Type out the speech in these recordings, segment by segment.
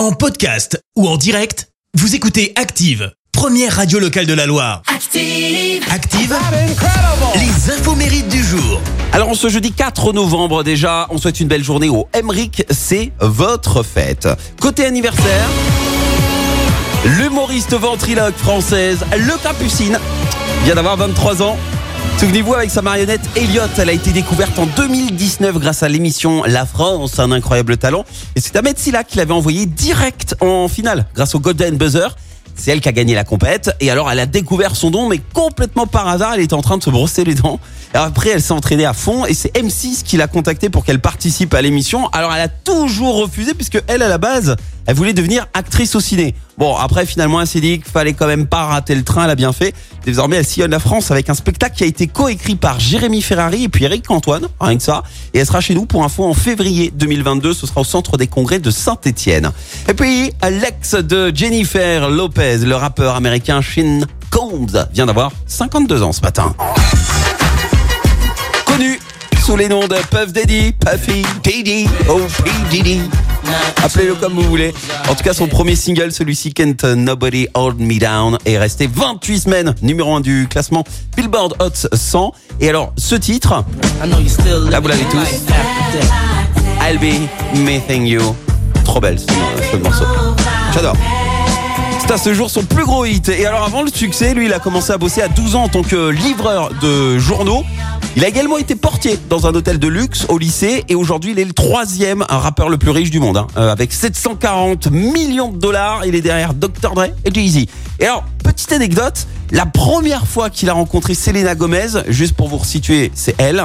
En podcast ou en direct, vous écoutez Active, première radio locale de la Loire. Active. Active, les infos mérites du jour. Alors on ce jeudi 4 novembre déjà, on souhaite une belle journée au Emric, c'est votre fête. Côté anniversaire, l'humoriste ventriloque française, le Capucine, vient d'avoir 23 ans. Souvenez-vous avec sa marionnette Elliot, elle a été découverte en 2019 grâce à l'émission La France, un incroyable talent. Et c'est Ahmed Silla qui l'avait envoyé direct en finale grâce au Golden Buzzer. C'est elle qui a gagné la compète. Et alors, elle a découvert son don, mais complètement par hasard, elle était en train de se brosser les dents. Après, elle s'est entraînée à fond et c'est M6 qui l'a contactée pour qu'elle participe à l'émission. Alors, elle a toujours refusé puisque elle, à la base, elle voulait devenir actrice au ciné. Bon, après, finalement, elle s'est dit qu'il fallait quand même pas rater le train, elle a bien fait. Désormais, elle sillonne la France avec un spectacle qui a été coécrit par Jérémy Ferrari et puis Eric Antoine, rien que ça. Et elle sera chez nous pour info en février 2022. Ce sera au centre des congrès de Saint-Etienne. Et puis, l'ex de Jennifer Lopez, le rappeur américain Shin Combs, vient d'avoir 52 ans ce matin. Les noms de Puff Daddy, Puffy, Diddy, oh P. Diddy. Appelez-le comme vous voulez. En tout cas, son premier single, celui-ci, Can't Nobody Hold Me Down, est resté 28 semaines numéro 1 du classement Billboard Hot 100. Et alors, ce titre, là vous l'avez tous, I'll Be Missing You. Trop belle ce morceau. J'adore. À ce jour son plus gros hit. Et alors avant le succès, lui, il a commencé à bosser à 12 ans en tant que livreur de journaux. Il a également été portier dans un hôtel de luxe au lycée et aujourd'hui il est le troisième rappeur le plus riche du monde. hein. Euh, avec 740 millions de dollars, il est derrière Dr. Dre et Jay-Z. Et alors, petite anecdote, la première fois qu'il a rencontré Selena Gomez, juste pour vous resituer, c'est elle.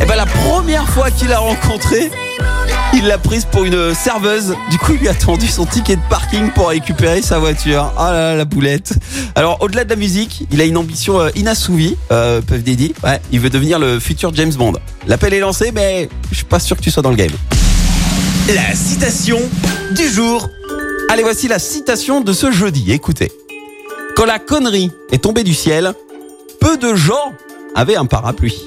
Et ben la première fois qu'il l'a rencontrée, il l'a prise pour une serveuse. Du coup, il lui a tendu son ticket de parking pour récupérer sa voiture. Ah là là, la boulette. Alors, au-delà de la musique, il a une ambition euh, inassouvie, euh, Puff Daddy. Ouais, il veut devenir le futur James Bond. L'appel est lancé, mais je suis pas sûr que tu sois dans le game. La citation du jour. Allez, voici la citation de ce jeudi. Écoutez. Quand la connerie est tombée du ciel, peu de gens avaient un parapluie.